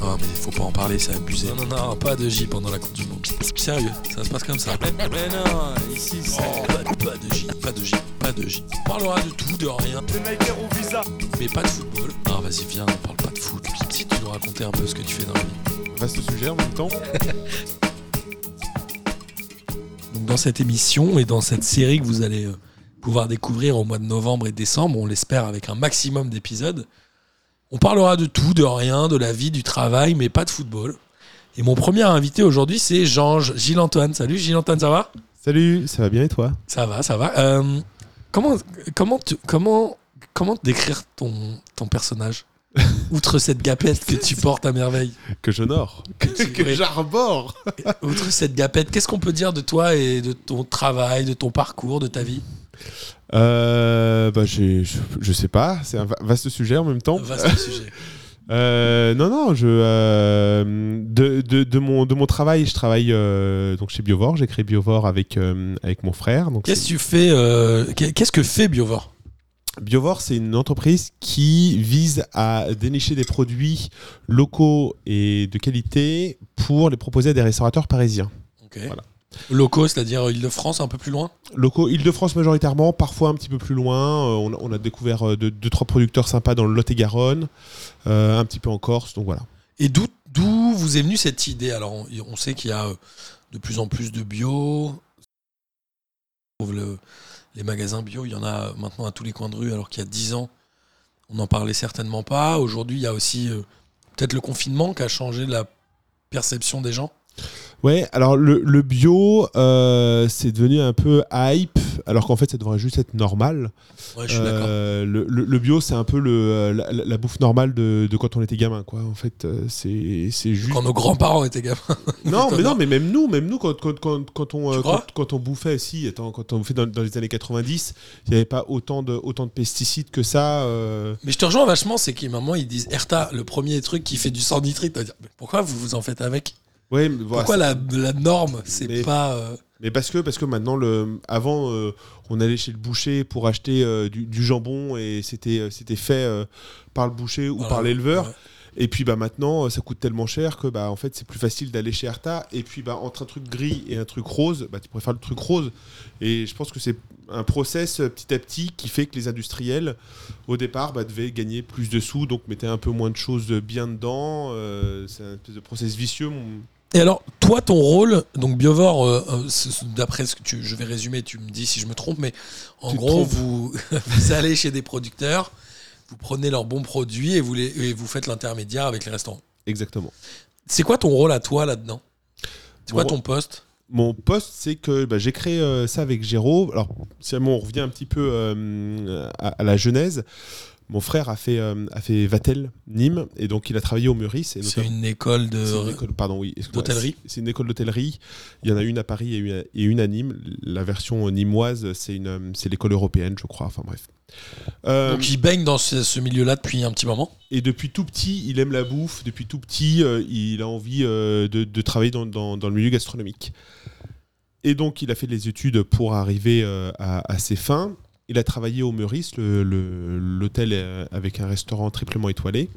Non, mais faut pas en parler, c'est abusé. Non, non, non, pas de J pendant la Coupe du Monde. Sérieux, ça se passe comme ça. Mais non, ici, c'est. pas, pas de J, pas de J, pas de J. On parlera de tout, de rien. visa. Mais pas de football. Non, vas-y, viens, on parle pas de foot. Si tu nous raconter un peu ce que tu fais dans la vie. Vaste sujet en même temps. Donc, dans cette émission et dans cette série que vous allez euh, pouvoir découvrir au mois de novembre et décembre, on l'espère avec un maximum d'épisodes, on parlera de tout, de rien, de la vie, du travail, mais pas de football. Et mon premier invité aujourd'hui, c'est Jean-Gilles Gilles-Antoine. Salut Gilles-Antoine, ça va? Salut, ça va bien et toi? Ça va, ça va. Euh, comment, comment, tu- comment, comment décrire ton, ton personnage? Outre cette gapette que tu portes à merveille. Que j'honore. Que Que, j'arbore. Outre cette gapette, qu'est-ce qu'on peut dire de toi et de ton travail, de ton parcours, de ta vie? Euh, bah, je, je sais pas, c'est un va- vaste sujet en même temps. Vaste sujet. Euh, non, non, je, euh, de, de, de mon, de mon travail, je travaille euh, donc chez Biovore. J'ai créé Biovore avec, avec mon frère. Donc Qu'est-ce que tu fais qu'est- Qu'est-ce que fait Biovore? Biovore, c'est une entreprise qui vise à dénicher des produits locaux et de qualité pour les proposer à des restaurateurs parisiens. Ok. Voilà. Locaux, c'est-à-dire Île-de-France, un peu plus loin Locaux Île-de-France majoritairement, parfois un petit peu plus loin. Euh, on, a- on a découvert euh, deux, deux, trois producteurs sympas dans le Lot-et-Garonne, euh, un petit peu en Corse, donc voilà. Et d'où d'où vous est venue cette idée? Alors, on, on sait qu'il y a de plus en plus de bio. On trouve le- les magasins bio, il y en a maintenant à tous les coins de rue, alors qu'il y a 10 ans, on n'en parlait certainement pas. Aujourd'hui, il y a aussi euh, peut-être le confinement qui a changé la perception des gens. Ouais, alors le, le bio, euh, c'est devenu un peu hype, alors qu'en fait, ça devrait juste être normal. Ouais, je suis. Euh, le, le- le bio, c'est un peu le, euh, la, bouffe normale de, de quand on était gamin, quoi. En fait, euh, c'est c'est juste. Quand nos grands-parents étaient gamins. Non, mais non, mais même nous, même nous, quand, quand, quand, quand on, quand, quand on bouffait, si, attends, quand on bouffait dans, dans les années 90, il n'y avait pas autant de, autant de pesticides que ça. euh. Mais je te rejoins vachement, c'est qu'à un moment, ils disent Erta, le premier truc qui fait du sang nitrite. Pourquoi vous vous en faites avec? Ouais, mais voilà, Pourquoi la, la norme, c'est Mais- pas. euh, Mais parce que, parce que maintenant, le, avant, euh, on allait chez le boucher pour acheter euh, du, du jambon et c'était c'était fait euh, par le boucher ou voilà, par l'éleveur. ouais. Et puis bah, maintenant, ça coûte tellement cher que bah, en fait, c'est plus facile d'aller chez Arta. Et puis bah, entre un truc gris et un truc rose, bah, tu préfères le truc rose. Et je pense que c'est un process petit à petit qui fait que les industriels, au départ, bah, devaient gagner plus de sous, donc mettaient un peu moins de choses bien dedans. C'est un espèce de process vicieux. mon- Et alors, toi, ton rôle, donc Biovore, euh, euh, d'après ce que tu, je vais résumer, tu me dis si je me trompe, mais en Tu gros, vous, vous allez chez des producteurs, vous prenez leurs bons produits et vous, les, et vous faites l'intermédiaire avec les restaurants. Exactement. C'est quoi ton rôle à toi là-dedans? C'est quoi ton poste? Mon poste, c'est que bah, j'ai créé euh, ça avec Géraud. Alors, si on revient un petit peu euh, à, à la genèse, mon frère a fait, euh, a fait Vatel, Nîmes, et donc il a travaillé au Meurice. et C'est notamment- une école de. c'est une école, pardon, oui, d'hôtellerie C'est une école d'hôtellerie. Il y en a une à Paris et une à, et une à Nîmes. La version nîmoise, c'est euh, c'est l'école européenne, je crois. Enfin bref. Euh, Donc, il baigne dans ce, ce milieu-là depuis un petit moment. et depuis tout petit, il aime la bouffe. Depuis tout petit, euh, il a envie de, de travailler dans, dans- dans le milieu gastronomique. Et donc, il a fait les études pour arriver euh, à, à ses fins. Il a travaillé au Meurice, le- le- l'hôtel euh, avec un restaurant triplement étoilé.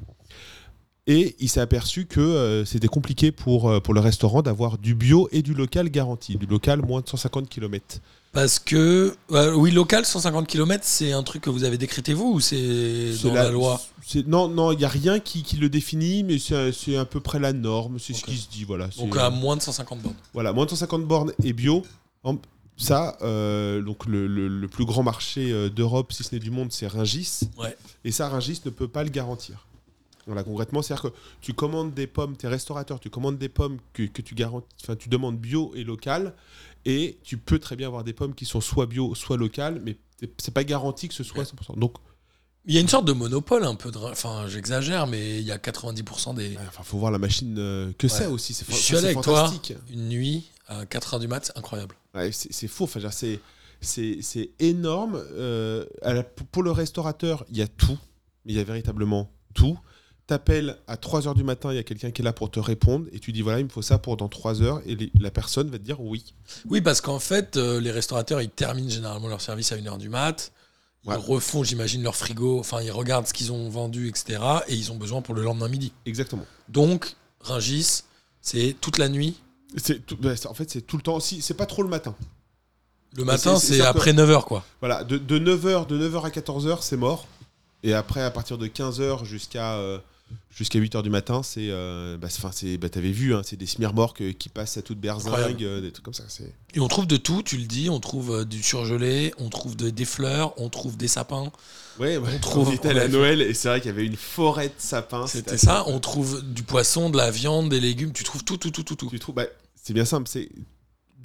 Et il s'est aperçu que euh, c'était compliqué pour, euh, pour le restaurant d'avoir du bio et du local garanti. Du local moins de 150 km. Parce que, euh, oui, local, 150 km, c'est un truc que vous avez décrété vous ou c'est dans la, loi Non, non, il n'y a rien qui, qui le définit, mais c'est à peu près la norme. C'est ce qui se dit. Voilà, Donc à moins de 150 bornes. Voilà, moins de 150 bornes et bio. Ça, euh, donc le, le- le plus grand marché euh, d'Europe, si ce n'est du monde, c'est Ringis. Ouais. Et ça, Ringis ne peut pas le garantir. Voilà, concrètement, c'est-à-dire que tu commandes des pommes, tu es restaurateur, tu commandes des pommes que, que tu garantis, enfin, tu demandes bio et local, et tu peux très bien avoir des pommes qui sont soit bio, soit locales, mais c'est pas garanti que ce soit 100%. Donc, Il y a une sorte de monopole un peu. De... Enfin, j'exagère, mais il y a 90% des. enfin, faut voir la machine euh, que c'est aussi. C'est Je fa- suis allé avec toi fantastique. une nuit à 4h du mat, c'est incroyable. Ouais, c'est faux. Enfin, c'est énorme. Euh, la- pour le restaurateur, il y a tout. Il y a véritablement tout. T'appelles à 3h du matin, il y a quelqu'un qui est là pour te répondre et tu dis voilà, il me faut ça pour dans 3 heures et les- la personne va te dire oui. Oui, parce qu'en fait, euh, les restaurateurs, ils terminent généralement leur service à 1h du mat. Ils Ouais. refont, j'imagine, leur frigo. Enfin, ils regardent ce qu'ils ont vendu, etc. Et ils ont besoin pour le lendemain midi. Exactement. Donc, Ringis, c'est toute la nuit. Bah, en fait, c'est tout le temps. Si, c'est pas trop le matin. Le matin, c'est- après 9h, quoi. Voilà, de, de 9h, de 9h à 14h, c'est mort. Et après, à partir de 15h jusqu'à euh, jusqu'à 8h du matin, c'est. Euh, bah, bah, t'avais vu, hein, c'est des smirmorques euh, qui passent à toute berzingue, euh, des trucs comme ça. Et on trouve de tout, tu le dis. On trouve du surgelé, on trouve de- des fleurs, on trouve des sapins. Ouais, ouais, On trouve- on était à la. Noël et c'est vrai qu'il y avait une forêt de sapins. C'était ça. On trouve du poisson, de la viande, des légumes. Tu trouves tout, tout, tout, tout, tout. Tu trouves, bah, c'est bien simple, c'est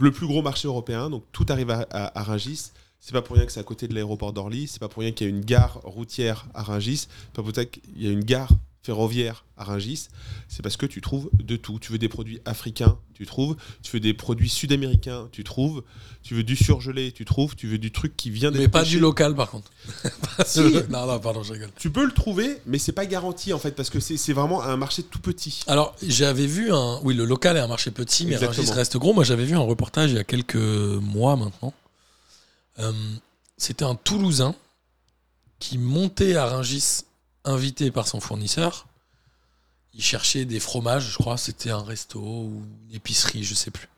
le plus gros marché européen, donc tout arrive à, à, Rungis. C'est pas pour rien que c'est à côté de l'aéroport d'Orly, c'est pas pour rien qu'il y a une gare routière à Rungis, c'est pas pour rien qu'il y a une gare ferroviaire à Rungis, c'est parce que tu trouves de tout. Tu veux des produits africains, tu trouves. Tu veux des produits sud-américains, tu trouves. Tu veux du surgelé, tu trouves. Tu veux du truc qui vient d'être Mais pas du local, par contre. Si. non, non, pardon, je rigole. Tu peux le trouver, mais c'est pas garanti en fait, parce que c'est c'est vraiment un marché tout petit. Alors, j'avais vu un. Oui, le local est un marché petit, mais. Rungis reste gros. Moi, j'avais vu un reportage il y a quelques mois maintenant. Euh, C'était un Toulousain qui montait à Rungis, invité par son fournisseur. Il cherchait des fromages, je crois. C'était un resto ou une épicerie, je sais plus.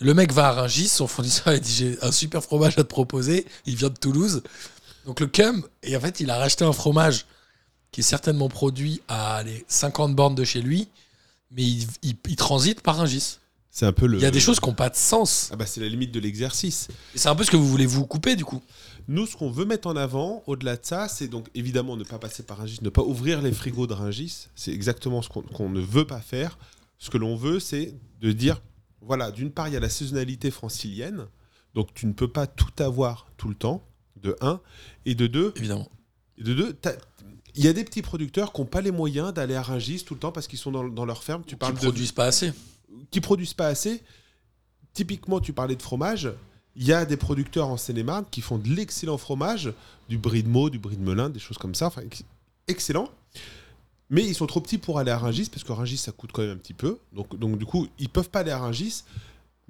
Le mec va à Rungis, son fournisseur il dit J'ai un super fromage à te proposer. Il vient de Toulouse. Donc le cum, et en fait, il a racheté un fromage qui est certainement produit à les 50 bornes de chez lui, mais il, il- il transite par Rungis. C'est un peu le. Il y a des choses qui n'ont pas de sens. Ah bah c'est la limite de l'exercice. Et c'est un peu ce que vous voulez vous couper, du coup. Nous, ce qu'on veut mettre en avant, au-delà de ça, c'est donc évidemment ne pas passer par Rungis, ne pas ouvrir les frigos de Rungis. C'est exactement ce qu'on ne veut pas faire. Ce que l'on veut, c'est de dire, voilà, d'une part, il y a la saisonnalité francilienne, donc tu ne peux pas tout avoir tout le temps, de un, et de deux, Évidemment. et de il y a des petits producteurs qui n'ont pas les moyens d'aller à Rungis tout le temps parce qu'ils sont dans, dans leur ferme. Tu Qui parles ne de produisent pas assez. qui produisent pas assez. Typiquement, tu parlais de fromage. Il y a des producteurs en Seine-et-Marne qui font de l'excellent fromage, du brie de Meaux, du brie de Melun, des choses comme ça. Enfin, ex- excellent. Mais ils sont trop petits pour aller à Rungis parce que Rungis ça coûte quand même un petit peu. Donc, donc du coup, ils peuvent pas aller à Rungis.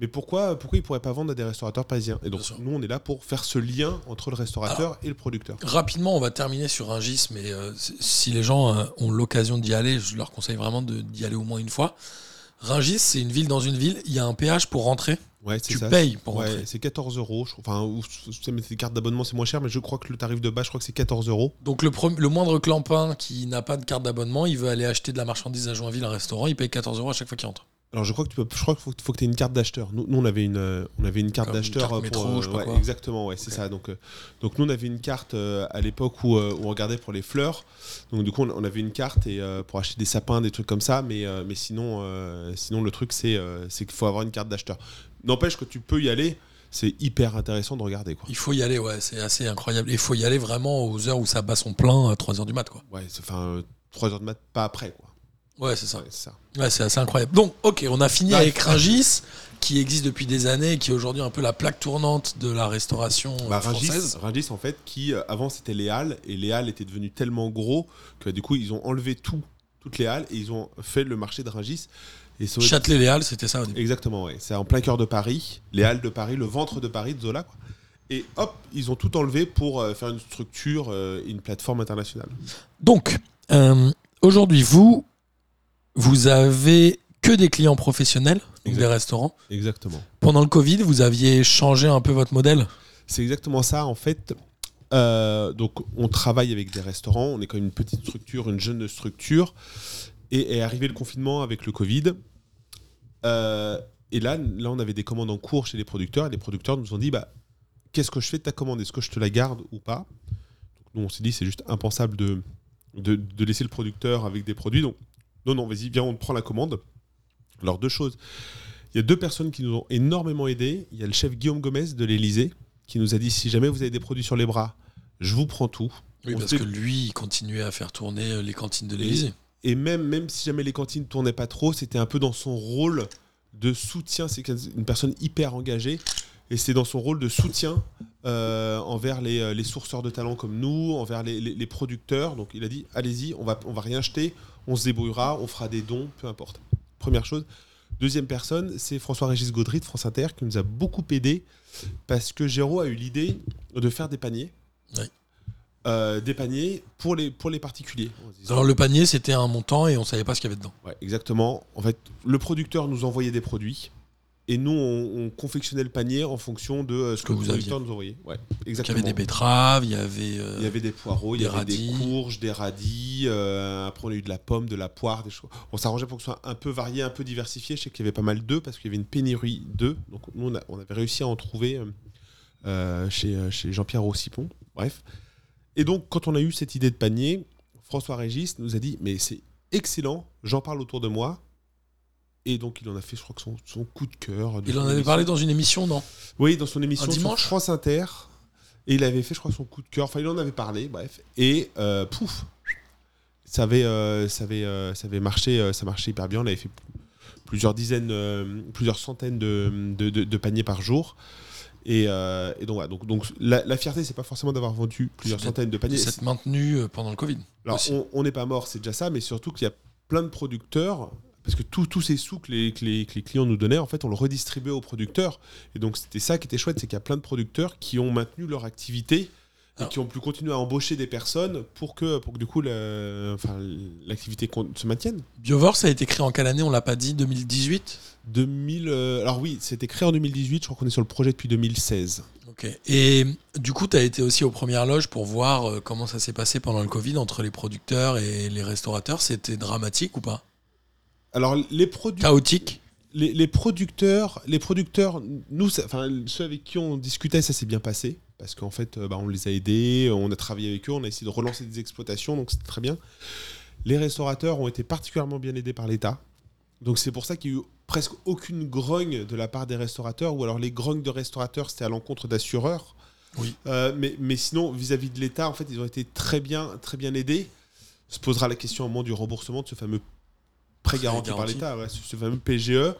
Mais pourquoi, pourquoi ils pourraient pas vendre à des restaurateurs parisiens? Et donc nous, on est là pour faire ce lien entre le restaurateur et le producteur. Rapidement, on va terminer sur Rungis, mais euh, si- les gens euh, ont l'occasion d'y aller, je leur conseille vraiment d'y aller au moins une fois. Rungis, c'est une ville dans une ville. Il y a un péage pour rentrer. Ouais, c'est Tu ça. payes pour Ouais, rentrer. c'est 14 euros. Enfin, des cartes d'abonnement, c'est moins cher, mais je crois que le tarif de base, je crois que c'est 14 euros. Donc le, le moindre clampin qui n'a pas de carte d'abonnement, il veut aller acheter de la marchandise à Joinville, un restaurant, il paye 14 euros à chaque fois qu'il entre. Alors je crois que tu peux, je crois qu'il faut, faut que tu aies une carte d'acheteur. Nous, nous, on avait une, euh, on avait une carte d'acheteur euh, métro, pour, euh, je ouais, quoi. exactement, ouais, c'est ça. Donc, euh, donc nous on avait une carte euh, à l'époque où, euh, où on regardait pour les fleurs. Donc du coup on, on avait une carte et pour acheter des sapins, des trucs comme ça. Mais, mais sinon, sinon le truc c'est, c'est qu'il faut avoir une carte d'acheteur. N'empêche que tu peux y aller. C'est hyper intéressant de regarder quoi. Il faut y aller, ouais, c'est assez incroyable. Il faut y aller vraiment aux heures où ça bat son plein, à 3 heures du mat, quoi. Ouais, enfin 3 heures de mat, pas après quoi. Ouais, c'est ça. Ouais, c'est ça. Ouais, c'est assez incroyable. Donc, ok, on a fini avec Ringis, qui existe depuis des années, qui est aujourd'hui un peu la plaque tournante de la restauration Bah, française. Rungis, en fait, qui euh, avant c'était les halles, et les halles étaient devenues tellement gros que du coup ils ont enlevé tout, toutes les halles, et ils ont fait le marché de Rungis. Et ça- Châtelet-Les-Halles, c'était ça au début. Exactement, ouais. C'est en plein cœur de Paris, les halles de Paris, le ventre de Paris de Zola. Quoi. Et hop, ils ont tout enlevé pour euh, faire une structure, euh, une plateforme internationale. Donc, aujourd'hui, vous, vous avez que des clients professionnels, donc des restaurants. Exactement. Pendant le Covid, vous aviez changé un peu votre modèle? C'est exactement ça, en fait. Euh, donc, on travaille avec des restaurants. On est quand même une petite structure, une jeune structure. Et est arrivé le confinement avec le Covid. Euh, et là, là, on avait des commandes en cours chez les producteurs. Et les producteurs nous ont dit bah, Qu'est-ce que je fais de ta commande? Est-ce que je te la garde ou pas? Donc, Nous, on s'est dit C'est juste impensable de, de, de laisser le producteur avec des produits. Donc, non, non, vas-y, viens, on te prend la commande. Alors, deux choses. Il y a deux personnes qui nous ont énormément aidés. Il y a le chef Guillaume Gomez de l'Elysée qui nous a dit si jamais vous avez des produits sur les bras, je vous prends tout. Oui, On parce que lui, il continuait à faire tourner euh, les cantines de l'Élysée. Et même, même si jamais les cantines tournaient pas trop, c'était un peu dans son rôle de soutien. C'est une personne hyper engagée. Et c'est dans son rôle de soutien euh, envers les, euh, les sourceurs de talent comme nous, envers les, les- les producteurs. Donc il a dit allez-y, on va, on va rien jeter, on se débrouillera, on fera des dons, peu importe. Première chose. Deuxième personne, c'est François-Régis Gaudry de France Inter qui nous a beaucoup aidé parce que Géraud a eu l'idée de faire des paniers. Oui. euh, des paniers pour les, pour les particuliers. Alors le panier, c'était un montant et on savait pas ce qu'il y avait dedans. Ouais, exactement. En fait, le producteur nous envoyait des produits et nous, on, on confectionnait le panier en fonction de euh, ce que, que vous producteur nous envoyait. Ouais, Donc, il y exactement. avait des betteraves, il y avait. euh, Il y avait des poireaux, il y des avait radis. des courges, des radis. euh, après, on a eu de la pomme, de la poire, des choses. On s'arrangeait pour que ce soit un peu varié, un peu diversifié. Je sais qu'il y avait pas mal d'œufs parce qu'il y avait une pénurie d'œufs. Donc, nous, on, a- on avait réussi à en trouver euh, chez, chez Jean-Pierre Rossipon. Bref. Et donc, quand on a eu cette idée de panier, François Régis nous a dit Mais c'est excellent, j'en parle autour de moi. Et donc, il en a fait, je crois que son, son coup de cœur. de Il en avait émission. parlé dans une émission, non? Oui, dans son émission sur France Inter. Et il avait fait, je crois, son coup de cœur. Enfin, il en avait parlé, bref. Et euh, pouf ça avait, euh, ça, avait, euh, ça avait marché, euh, ça marchait hyper bien. On avait fait plusieurs dizaines, plusieurs centaines de, de- paniers par jour. Et, et donc, voilà. donc, donc la, la fierté, c'est pas forcément d'avoir vendu plusieurs C'est centaines de paniers. S'être maintenu pendant le Covid. Alors, aussi. on n'est pas mort, c'est déjà ça, mais surtout qu'il y a plein de producteurs, parce que tous ces sous que les, que les- que les clients nous donnaient, en fait, on le redistribuait aux producteurs. Et donc, c'était ça qui était chouette, c'est qu'il y a plein de producteurs qui ont maintenu leur activité et Alors- qui ont pu continuer à embaucher des personnes pour que, pour que du coup, la- enfin, l'activité se maintienne. Biovore, ça a été créé en quelle année? On l'a pas dit 2018 2000, euh, alors oui, c'était créé en 2018, je crois qu'on est sur le projet depuis 2016. Ok. Et du coup, tu as été aussi aux premières loges pour voir euh, comment ça s'est passé pendant le Covid entre les producteurs et les restaurateurs? C'était dramatique ou pas? Alors, les produits. Chaotique les, les producteurs, les producteurs, nous, enfin ceux avec qui on discutait, ça s'est bien passé parce qu'en fait, euh, bah, on les a aidés, on a travaillé avec eux, on a essayé de relancer des exploitations, donc c'était très bien. Les restaurateurs ont été particulièrement bien aidés par l'État, donc c'est pour ça qu'il y a eu presque aucune grogne de la part des restaurateurs, ou alors les grognes de restaurateurs c'était à l'encontre d'assureurs. Oui. Euh, mais, mais sinon, vis-à-vis de l'État, en fait, ils ont été très bien, très bien aidés. Se posera la question au moment du remboursement de ce fameux prêt garanti par l'État, ouais, ce fameux PGE.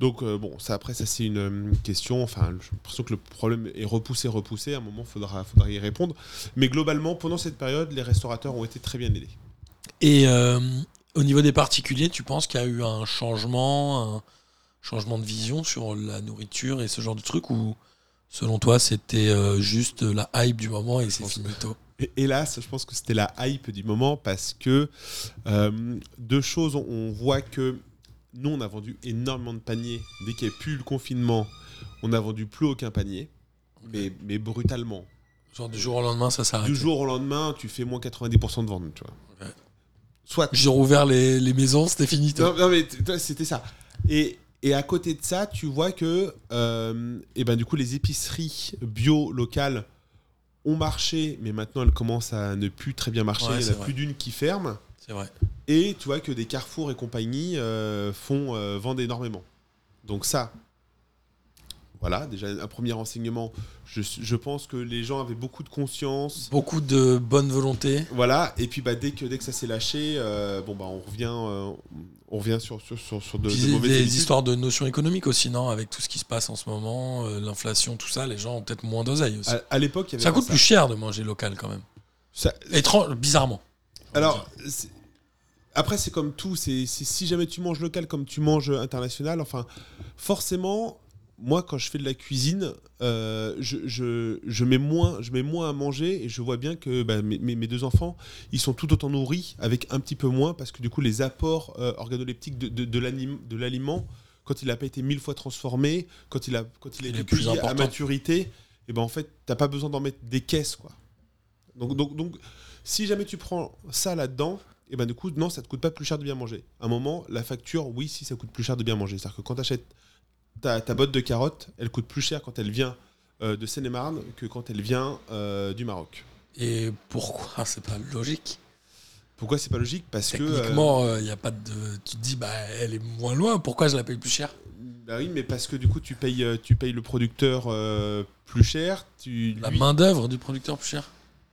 Donc euh, bon, ça après ça c'est une euh, question. Enfin, j'ai l'impression que le problème est repoussé, repoussé. À un moment, faudra, faudra y répondre. Mais globalement, pendant cette période, les restaurateurs ont été très bien aidés. Et euh, au niveau des particuliers, tu penses qu'il y a eu un changement, un changement de vision sur la nourriture et ce genre de truc ou selon toi c'était euh, juste la hype du moment et c'est finito hélas, je pense que c'était la hype du moment parce que euh, deux choses, on- voit que nous, on a vendu énormément de paniers. Dès qu'il n'y a plus le confinement, on n'a vendu plus aucun panier, mais, mais brutalement. Genre du jour au lendemain ça s'arrête. Du jour au lendemain, tu fais moins 90% de ventes, tu vois. Ouais. Soit. J'ai rouvert les, les maisons, c'était finito. Non, non, mais c'était ça. Et, et à côté de ça, tu vois que euh, et ben, du coup, les épiceries bio locales ont marché, mais maintenant elles commencent à ne plus très bien marcher. Ouais, Il c'est en a vrai. plus d'une qui ferme. C'est vrai. Et tu vois que des Carrefour et compagnie euh, font, euh, vendent énormément. Donc ça, voilà, déjà un premier renseignement. Je, je pense que les gens avaient beaucoup de conscience. Beaucoup de bonne volonté. Voilà, et puis bah, dès, que, dès que ça s'est lâché, euh, bon, bah, on revient, euh, on revient sur, sur, sur, sur de, mauvaises des histoires de notions économiques aussi, non Avec tout ce qui se passe en ce moment, euh, l'inflation, tout ça, les gens ont peut-être moins d'oseille aussi. À, à l'époque, il y avait ça coûte plus cher de manger local quand même. Ça- Étrange, bizarrement. alors, après, c'est comme tout. C'est- si jamais tu manges local comme tu manges international, enfin, forcément, moi, quand je fais de la cuisine, euh, je, je, je mets moins, je mets moins à manger et je vois bien que bah, mes, mes- deux enfants, ils sont tout autant nourris avec un petit peu moins parce que du coup, les apports euh, organoleptiques de, de, de l'aliment, quand il n'a pas été mille fois transformé, quand il a, quand il a été à maturité, et ben en fait, t'as pas besoin d'en mettre des caisses, quoi. Donc, donc, donc, si jamais tu prends ça là-dedans, et ben du coup, non, ça te coûte pas plus cher de bien manger. À un moment, la facture, oui, si ça coûte plus cher de bien manger. C'est-à-dire que quand tu achètes ta, ta botte de carottes, elle coûte plus cher quand elle vient euh, de Seine-et-Marne que quand elle vient euh, du Maroc. Et pourquoi C'est pas logique? Pourquoi c'est pas logique? Parce que. euh, Techniquement, il y a pas de. Tu te dis, bah, elle est moins loin. Pourquoi je la paye plus cher? Bah oui, mais parce que du coup, tu payes, euh, tu payes le producteur euh, plus cher. Tu, La lui- main d'œuvre du producteur plus cher?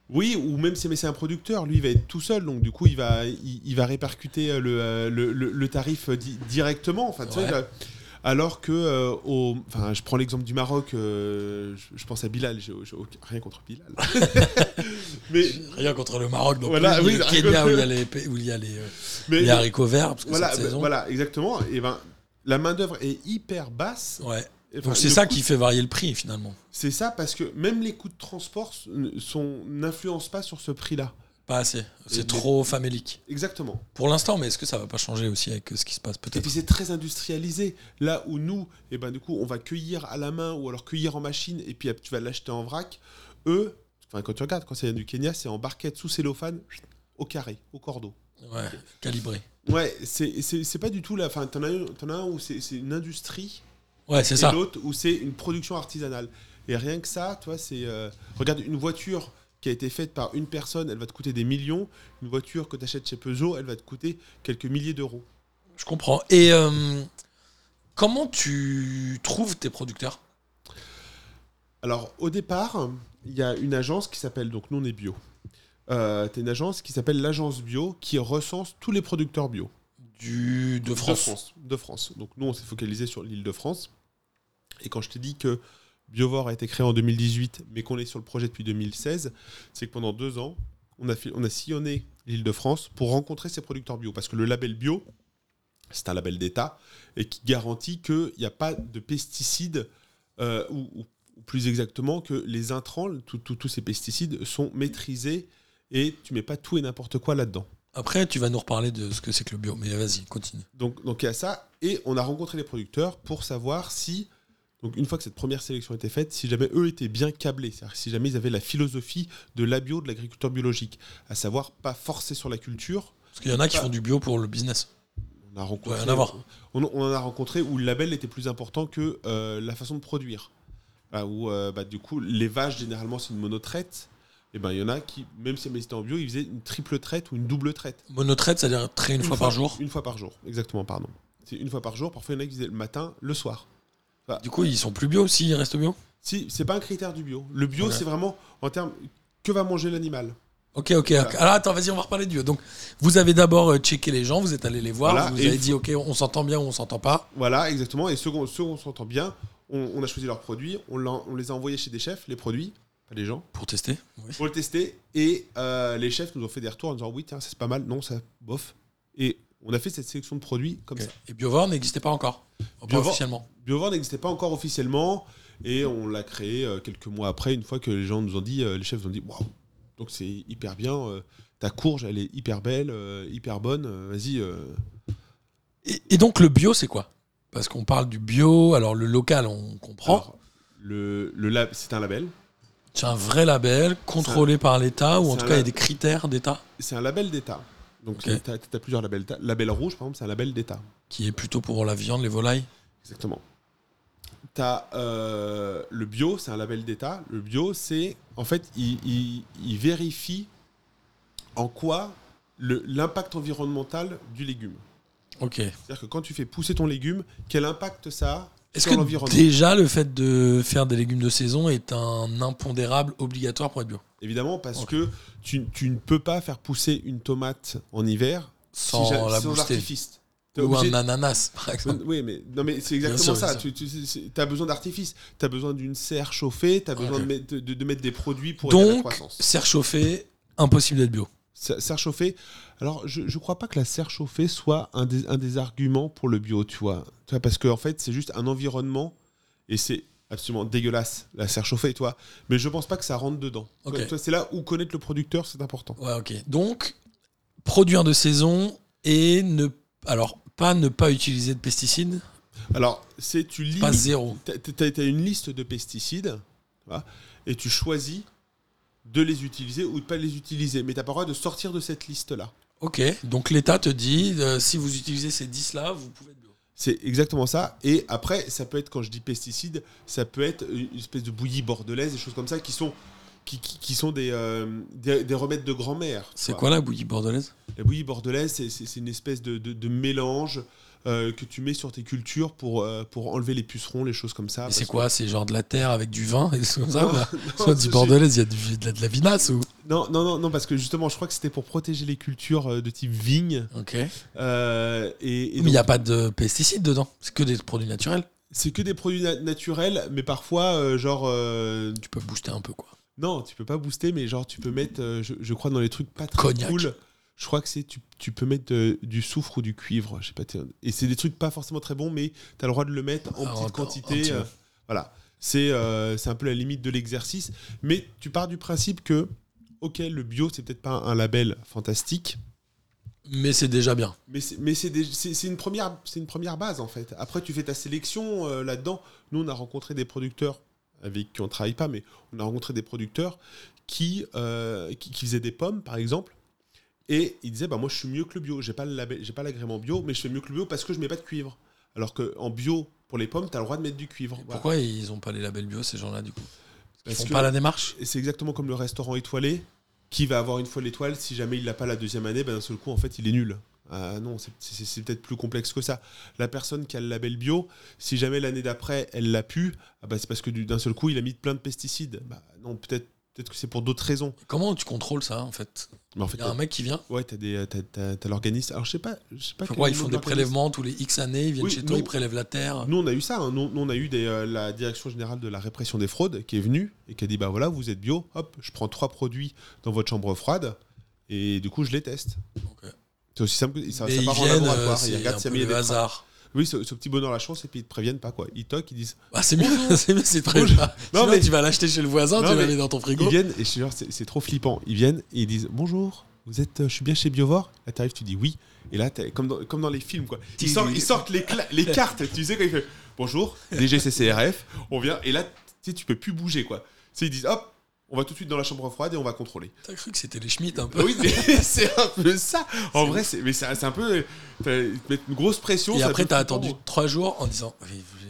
Oui, ou même si c'est un producteur, lui il va être tout seul, donc du coup il va, il, il va répercuter euh, le, euh, le, le- le tarif euh, di- directement. Enfin, tu sais, Ouais. Alors que, euh, au, enfin, je prends l'exemple du Maroc, euh, je, je pense à Bilal, j'ai rien contre Bilal. mais, Rien contre le Maroc, donc Voilà, le oui, Kenya rien où il y a les, où il y a les, euh, mais- les haricots verts, parce que voilà, cette bah, saison. voilà, exactement. Et ben, la main d'œuvre est hyper basse. Ouais. enfin, Donc c'est le ça qui fait varier le prix finalement. C'est ça parce que même les coûts de transport n'influencent pas sur ce prix-là. Pas assez. Et- C'est trop famélique. Exactement. Pour l'instant, mais est-ce que ça va pas changer aussi avec euh, ce qui se passe Et peut-être puis c'est très industrialisé. Là où nous, eh ben, du coup, on va cueillir à la main ou alors cueillir en machine et puis tu vas l'acheter en vrac. Eux, enfin, quand tu regardes, quand ça vient du Kenya, c'est en barquette sous cellophane, au carré, au cordeau. Ouais, calibré. Ouais, c'est pas du tout là. Enfin, t'en as, un- t'en as un où c'est une industrie Ouais, c'est et ça. l'autre où c'est une production artisanale. Et rien que ça, toi, c'est. euh, regarde, une voiture qui a été faite par une personne, elle va te coûter des millions. Une voiture que tu achètes chez Peugeot, elle va te coûter quelques milliers d'euros. Je comprends. Et euh, comment tu trouves tes producteurs? Alors, au départ, il y a une agence qui s'appelle, donc nous on est bio. Euh, T'as une agence qui s'appelle l'agence bio qui recense tous les producteurs bio. du, de France De France. de France. Donc nous on s'est focalisé sur l'île de France. Et quand je te dis que Biovore a été créé en 2018, mais qu'on est sur le projet depuis 2016, c'est que pendant deux ans, on a, fait, on a sillonné l'île de France pour rencontrer ces producteurs bio. Parce que le label bio, c'est un label d'État et qui garantit qu'il n'y a pas de pesticides, euh, ou, plus exactement que les intrants, tous ces pesticides sont maîtrisés et tu mets pas tout et n'importe quoi là-dedans. Après, tu vas nous reparler de ce que c'est que le bio. Mais vas-y, continue. Donc, donc il y a ça, et on a rencontré les producteurs pour savoir si, donc une fois que cette première sélection était faite, si jamais eux étaient bien câblés, c'est-à-dire si jamais ils avaient la philosophie de la bio, de l'agriculture biologique, à savoir pas forcer sur la culture. Parce qu'il y en a qui Bah. font du bio pour le business. On a rencontré, voir. On, on en a rencontré où le label était plus important que euh, la façon de produire. Ah, où euh, bah, du coup les vaches généralement c'est une monotraite. Et ben il y en a qui, même si elles étaient en bio, ils faisaient une triple traite ou une double traite. Monotraite, c'est-à-dire traiter une, fois, par jour. Une fois par jour, exactement, pardon. C'est une fois par jour. Parfois, il y en a qui faisaient le matin, le soir. Du coup, ils sont plus bio s'ils restent bio? Si, c'est pas un critère du bio. Le bio, c'est vraiment en termes que va manger l'animal. Ok, ok. ok. Alors attends, vas-y, on va reparler du bio. Donc, vous avez d'abord euh, checké les gens, vous êtes allé les voir, Voilà, vous et avez dit, ok, on s'entend bien ou on s'entend pas. Voilà, exactement. Et ceux, qu'on- ceux où on s'entend bien, on, on a choisi leurs produits, on, l'a- on les a envoyés chez des chefs, les produits, pas les gens, Pour tester Oui. pour le tester. Et euh, les chefs nous ont fait des retours en disant oui, tiens, ça, c'est pas mal, non, ça, bof. Et on a fait cette sélection de produits comme ça. Et Biovore n'existait pas encore Pas officiellement. Biovore n'existait pas encore officiellement et on l'a créé euh, quelques mois après, une fois que les gens nous ont dit, euh, les chefs nous ont dit, waouh, donc c'est hyper bien, euh, ta courge elle est hyper belle, hyper bonne, vas-y. Et, et donc, le bio, c'est quoi? Parce qu'on parle du bio, alors le local, on comprend. Alors, le, le lab, c'est un label, C'est un vrai label, contrôlé par l'État, ou en tout cas, il y a des critères d'État, c'est un label d'État. Donc Ok. tu as, plusieurs labels. Label rouge, par exemple, c'est un label d'État. qui est plutôt pour la viande, les volailles. Exactement. Tu as le bio, c'est un label d'État. Le bio, c'est. En fait, il, il- il vérifie en quoi l'impact environnemental du légume. Ok. C'est-à-dire que quand tu fais pousser ton légume, quel impact ça a Est-ce que déjà le fait de faire des légumes de saison est un impondérable obligatoire pour être bio? Évidemment, parce que tu, tu ne peux pas faire pousser une tomate en hiver Sans si la sans artifice. Ou obligé- un ananas, par exemple. Oui, mais, non, mais c'est exactement sûr, ça. bien Tu, as besoin d'artifice. Tu as besoin d'une serre chauffée. Tu as besoin de, mettre, de, de mettre des produits pour à la Donc, croissance. serre chauffée, impossible d'être bio. Se- Serre chauffée. Alors, je ne crois pas que la serre chauffée soit un des, un des arguments pour le bio, tu vois. Tu vois, parce qu'en en fait, c'est juste un environnement et c'est absolument dégueulasse, la serre chauffée, toi. Mais je pense pas que ça rentre dedans. C'est là où connaître le producteur, c'est important. Ouais, ok. Donc, produire de saison et ne. Alors, pas ne pas utiliser de pesticides, Alors, c'est tu lis. pas zéro. Tu as, une liste de pesticides et tu choisis de les utiliser ou de pas les utiliser. Mais tu n'as pas le droit de sortir de cette liste-là. Ok. Donc, l'État te dit euh, si vous utilisez ces 10-là, vous pouvez être bio. C'est exactement ça. Et après, ça peut être, quand je dis pesticides, ça peut être une espèce de bouillie bordelaise, des choses comme ça qui sont, qui, qui- qui sont des, euh, des, des remèdes de grand-mère. C'est quoi. la bouillie bordelaise? La bouillie bordelaise, c'est- une espèce de, de- de mélange euh, que tu mets sur tes cultures pour, euh, pour enlever les pucerons, les choses comme ça. C'est quoi C'est genre de la terre avec du vin et des choses comme ça Non, c'est- bordelaise, il y a du- de la, de la vinasse ou Non, non, non, non, parce que justement, je crois que c'était pour protéger les cultures euh, de type vigne. Ok. euh, et, et Mais il n'y a pas de pesticides dedans. C'est que des produits naturels. c'est que des produits na- naturels, mais parfois, genre. Tu peux booster un peu, quoi. non, tu peux pas booster, mais genre, tu peux mettre, je, je crois, dans les trucs pas très Cognac. cool. Je crois que c'est tu, tu peux mettre euh, du soufre ou du cuivre, je sais pas. Et c'est des trucs pas forcément très bons, mais tu as le droit de le mettre en Ah, petite quantité. euh, Voilà. C'est euh, c'est un peu la limite de l'exercice. Mais tu pars du principe que, ok, le bio, c'est peut-être pas un label fantastique, Mais c'est déjà bien. mais c'est une, première- une première base, en fait. Après, tu fais ta sélection euh, là-dedans. Nous, on a rencontré des producteurs avec qui on travaille pas, mais on a rencontré des producteurs qui, qui, qui faisaient des pommes, par exemple. Et ils disaient, bah, moi, je suis mieux que le bio. J'ai pas l'agrément bio, mais je fais mieux que le bio parce que je mets pas de cuivre. Alors qu'en bio, pour les pommes, tu as le droit de mettre du cuivre. Voilà. Pourquoi ils ont pas les labels bio, ces gens-là, du coup? Ils font pas la démarche? c'est exactement comme le restaurant étoilé. Qui va avoir une fois l'étoile Si jamais il l'a pas la deuxième année, ben d'un seul coup, en fait, il est nul. Ah non, c'est- peut-être plus complexe que ça. La personne qui a le label bio, si jamais l'année d'après, elle l'a pu, ah bah, c'est parce que du- d'un seul coup, il a mis plein de pesticides. Bah, non, peut-être peut que c'est pour d'autres raisons. Comment tu contrôles ça, en fait? Mais en fait, Il y a un mec qui vient ouais, t'as des- t'as- l'organisme. Alors, je sais pas. Je sais pas quel ils font de des prélèvements tous les X années, ils viennent Oui, chez toi, nous- ils prélèvent la terre. Nous, on a eu ça. hein. Nous, nous, on a eu des, euh, la direction générale de la répression des fraudes qui est venue et qui a dit bah voilà, vous êtes bio, hop, je prends trois produits dans votre chambre froide et du coup, je les teste. C'est aussi simple que ça, ça ils part en laboratoire. euh, ils regardent y a des traces. hasard. Oui, ce, ce petit bonheur la chance et puis ils te préviennent pas quoi. Ils toquent, ils disent. Ah, c'est mieux, c'est mieux, c'est très bien. Non, Sinon, mais- tu vas l'acheter chez le voisin, Non, tu la mets dans ton frigo. Ils viennent et je c'est trop flippant. Ils viennent et ils disent bonjour. Vous êtes, euh, je suis bien chez Biovore. Là, t'arrives, tu dis oui. Et là, comme dans, comme dans les films quoi. Ils sortent, ils sortent les, les cartes. Tu sais quand il fait bonjour, DGCCRF. On vient et là, tu sais, tu peux plus bouger quoi. Tu sais, ils disent hop, on va tout de suite dans la chambre froide et on va contrôler. T'as cru que c'était les Schmitt un peu oui, mais c'est un peu ça. En vrai, c'est mais c'est un peu une grosse pression. Et après, t'as attendu trois jours en disant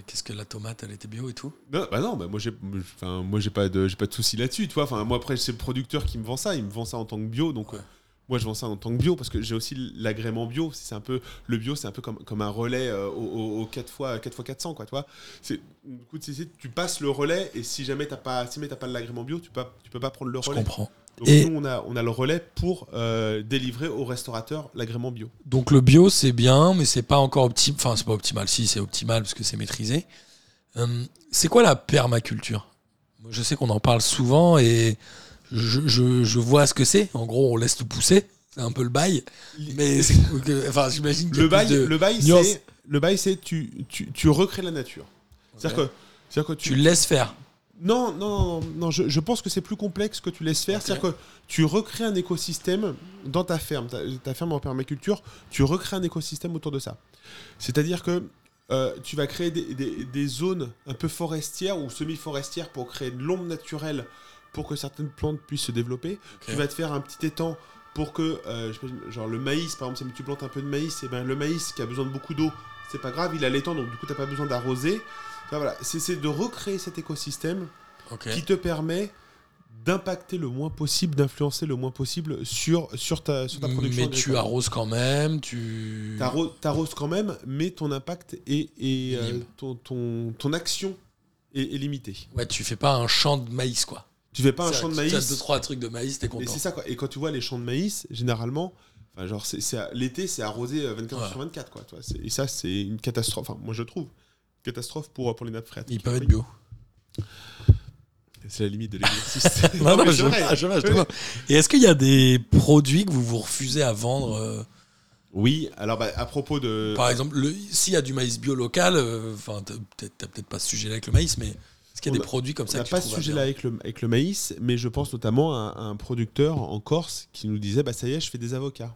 Qu'est-ce que la tomate, elle était bio et tout Non, bah non, bah moi j'ai, enfin moi j'ai pas de, j'ai pas de souci là-dessus, tu vois. Enfin moi après c'est le producteur qui me vend ça, il me vend ça en tant que bio, donc Ouais. Euh, moi je vends ça en tant que bio parce que j'ai aussi l'agrément bio. C'est un peu le bio, c'est un peu comme, comme un relais euh, au, au, au 4 fois 4 fois 400 quoi, tu vois. C'est, du coup, tu passes le relais et si jamais t'as pas, si jamais t'as pas l'agrément bio, tu peux, tu peux pas prendre le Je relais. comprends. Donc Et- nous on a, on a le relais pour euh, délivrer au restaurateur l'agrément bio. Donc le bio, c'est bien, mais c'est pas encore optimal. Enfin, c'est pas optimal. Si, c'est optimal parce que c'est maîtrisé. Hum, c'est quoi la permaculture? Je sais qu'on en parle souvent et je, je- je vois ce que c'est. En gros, on laisse tout pousser. C'est un peu le bail. Mais c'est- enfin, j'imagine qu'il y a Le bail, de le bail, nuances. c'est, le bail, c'est tu, tu, tu recrées la nature. C'est-à-dire que, c'est-à-dire que Tu le laisses faire. Non, non, non, non, je, je pense que c'est plus complexe que tu laisses faire. C'est-à-dire que tu recrées un écosystème dans ta ferme, ta, ta ferme en permaculture, tu recrées un écosystème autour de ça. C'est-à-dire que euh, tu vas créer des, des- des zones un peu forestières ou semi-forestières pour créer de l'ombre naturelle pour que certaines plantes puissent se développer. Tu vas te faire un petit étang pour que, euh, je genre le maïs, par exemple, si tu plantes un peu de maïs, et ben le maïs qui a besoin de beaucoup d'eau, c'est pas grave, il a l'étang, donc du coup, tu n'as pas besoin d'arroser. Enfin, voilà, c'est de recréer cet écosystème qui te permet d'impacter le moins possible, d'influencer le moins possible sur, sur, ta, sur ta production. Mais tu arroses quand même. Tu. T'arro- T'arroses quand même, mais ton impact et, et euh, ton, ton action est, est limitée. Ouais, tu fais pas un champ de maïs, quoi. Tu fais pas un champ de tu as maïs. deux, trois trucs de maïs, t'es Et content. c'est ça quoi. Et quand tu vois les champs de maïs, généralement, enfin genre c'est, c'est l'été c'est arrosé euh, 24 heures Ouais. sur 24 quoi. tu. C'est- Et ça c'est une catastrophe. Enfin moi je trouve catastrophe pour pour les nappes phréatiques. Ils peuvent être bio. C'est la limite de l'exercice. Non, je vrai. pas, je je. Et est-ce qu'il y a des produits que vous vous refusez à vendre euh, Oui. Alors bah, à propos de. Par exemple, le- s'il y a du maïs bio local, euh, enfin, t'as peut-être pas ce sujet-là avec le maïs, mais est-ce qu'il y a On des a- produits comme On ça n'a que tu pas ce sujet-là avec le, avec le maïs, mais je pense notamment à, à un producteur en Corse qui nous disait bah ça y est, je fais des avocats.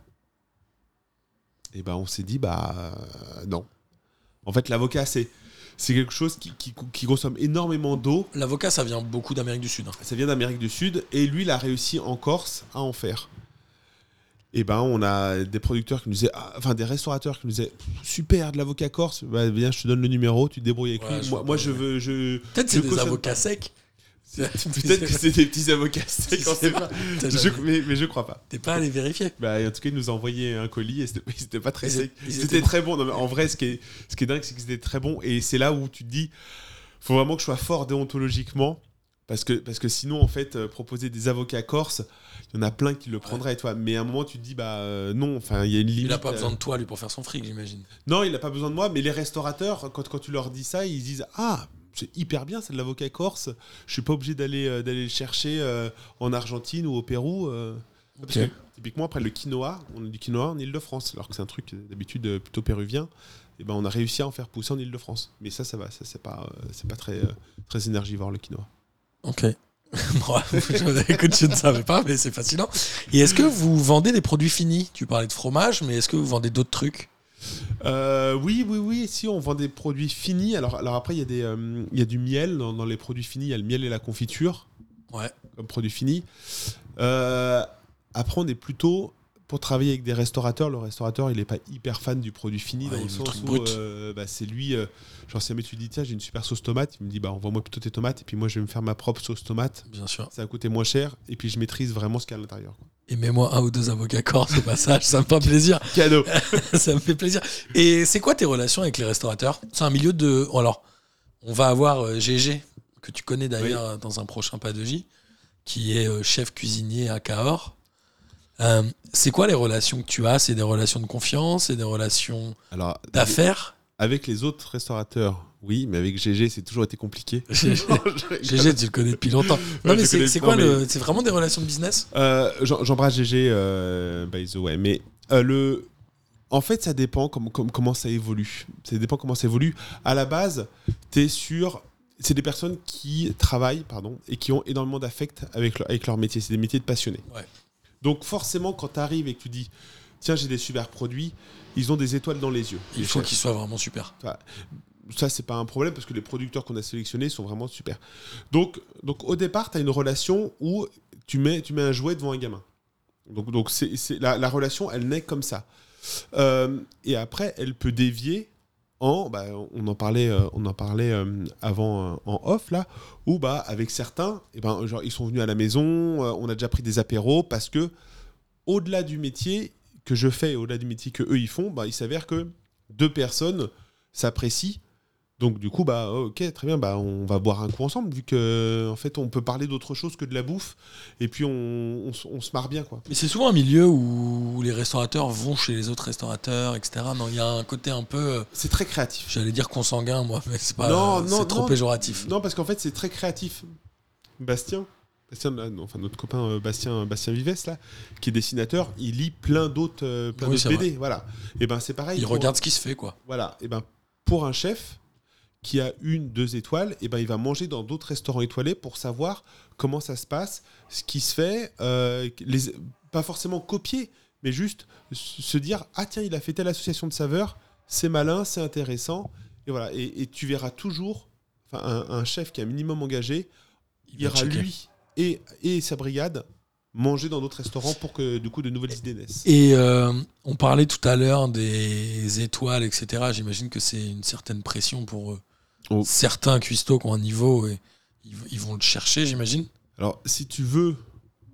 Et bah on s'est dit bah euh, non. En fait, l'avocat c'est c'est quelque chose qui, qui, qui consomme énormément d'eau. L'avocat, ça vient beaucoup d'Amérique du Sud. hein. Ça vient d'Amérique du Sud et lui, il a réussi en Corse à en faire. Et ben, on a des producteurs qui nous disaient, ah, enfin des restaurateurs qui nous disaient, super de l'avocat corse. Bah, viens, je te donne le numéro, tu te débrouilles avec Ouais, lui. je Moi, je veux, je. Peut-être c'est des avocats secs. Peut-être que c'est des petits avocats secs, on sait pas. Je- mais, mais je crois pas. T'es pas allé vérifier. Bah, en tout cas, il nous a envoyé un colis et c'était pas très Ils sec. ils C'était très bon. Non, mais en vrai, ce qui est, ce qui est dingue, c'est que c'était très bon. Et c'est là où tu te dis, faut vraiment que je sois fort déontologiquement. Parce que, parce que sinon, en fait, euh, proposer des avocats corses, il y en a plein qui le prendraient, toi. Mais à un moment, tu te dis, bah euh, non, enfin, il y a une limite. Il a pas euh, besoin de toi, lui, pour faire son fric, j'imagine. Non, il n'a pas besoin de moi, mais les restaurateurs, quand, quand tu leur dis ça, ils disent Ah, c'est hyper bien, c'est de l'avocat corse, je suis pas obligé d'aller euh, d'aller le chercher euh, en Argentine ou au Pérou. euh. Parce que, typiquement, après le quinoa, on a du quinoa en Ile-de-France, alors que c'est un truc d'habitude plutôt péruvien. et ben on a réussi à en faire pousser en Ile-de-France. Mais ça, ça va, ça c'est pas, euh, c'est pas très, euh, très énergivore le quinoa. Ok. Bon, je- Écoute, je ne savais pas, mais c'est fascinant. Et est-ce que vous vendez des produits finis? Tu parlais de fromage, mais est-ce que vous vendez d'autres trucs? Euh, oui, oui, oui. Si on vend des produits finis, alors, alors après il y a des, euh, il y a du miel dans, dans les produits finis. Il y a le miel et la confiture Ouais. comme produits finis. Euh, après, on est plutôt pour travailler avec des restaurateurs. Le restaurateur, il n'est pas hyper fan du produit fini Ouais, dans le sens où euh, bah, c'est lui. euh, genre, si jamais tu dis tiens, j'ai une super sauce tomate, il me dit bah envoie-moi plutôt tes tomates et puis moi je vais me faire ma propre sauce tomate. Bien sûr. Ça va coûter moins cher et puis je maîtrise vraiment ce qu'il y a à l'intérieur. Et mets-moi un ou deux avocats corse au passage, ça me fait plaisir. Cadeau. ça me fait plaisir. Et c'est quoi tes relations avec les restaurateurs? C'est un milieu de. Alors, on va avoir euh, GG, que tu connais d'ailleurs dans un prochain pas de J, qui est euh, chef cuisinier à Cahors. Euh, c'est quoi les relations que tu as? C'est des relations de confiance? C'est des relations d'affaires? avec les autres restaurateurs, oui, mais avec GG, c'est toujours été compliqué. GG, tu le connais depuis longtemps. Non, Ouais, mais c'est quoi mais- le. C'est vraiment des relations de business? Euh, J'embrasse GG, euh, by the way. Mais euh, le... en fait, ça dépend comme, comme- comment ça évolue. Ça dépend comment ça évolue. À la base, tu es sur. C'est des personnes qui travaillent pardon, et qui ont énormément d'affect avec, le- avec leur métier. C'est des métiers de passionnés. Ouais. Donc, forcément, quand tu arrives et que tu dis Tiens, j'ai des super produits, ils ont des étoiles dans les yeux. Il les faut qu'ils soient vraiment super. ça c'est pas un problème parce que les producteurs qu'on a sélectionnés sont vraiment super. Donc, donc au départ, tu as une relation où tu mets, tu mets un jouet devant un gamin. Donc, donc c'est, c'est- la, la relation, elle naît comme ça. Euh, et après, elle peut dévier bah, on en parlait, euh, on en parlait euh, avant euh, en off là, où bah avec certains, eh ben ils sont venus à la maison, on a déjà pris des apéros parce que au-delà du métier que je fais, au-delà du métier que eux ils font, bah il s'avère que deux personnes s'apprécient. Donc du coup bah ok très bien bah on va boire un coup ensemble vu que en fait on peut parler d'autre chose que de la bouffe et puis on, on se- on se marre bien quoi. Mais c'est souvent un milieu où les restaurateurs vont chez les autres restaurateurs, etc. Non, il y a un côté un peu. euh, C'est très créatif. J'allais dire consanguin, moi, mais c'est pas. Non, non, c'est trop non. péjoratif. Non, parce qu'en fait, c'est très créatif. Bastien, Bastien euh, enfin notre copain euh, Bastien, Bastien Vives, là, qui est dessinateur, il lit plein d'autres plein Oui, BD. Voilà. Et ben c'est pareil. Il pour- regarde ce qui se fait, quoi. Voilà. Et ben pour un chef qui a une, deux étoiles, et ben il va manger dans d'autres restaurants étoilés pour savoir comment ça se passe, ce qui se fait, euh, les, pas forcément copier, mais juste se dire ah tiens il a fait telle association de saveurs, c'est malin, c'est intéressant, et voilà. Et, et tu verras toujours, un, un chef qui est un minimum engagé, Il ira lui et, et sa brigade manger dans d'autres restaurants pour que du coup de nouvelles idées naissent. Et euh, on parlait tout à l'heure des étoiles, etc. J'imagine que c'est une certaine pression pour eux. Oh. certains cuistots qui ont un niveau et ils, ils vont le chercher, j'imagine. Alors, si tu veux,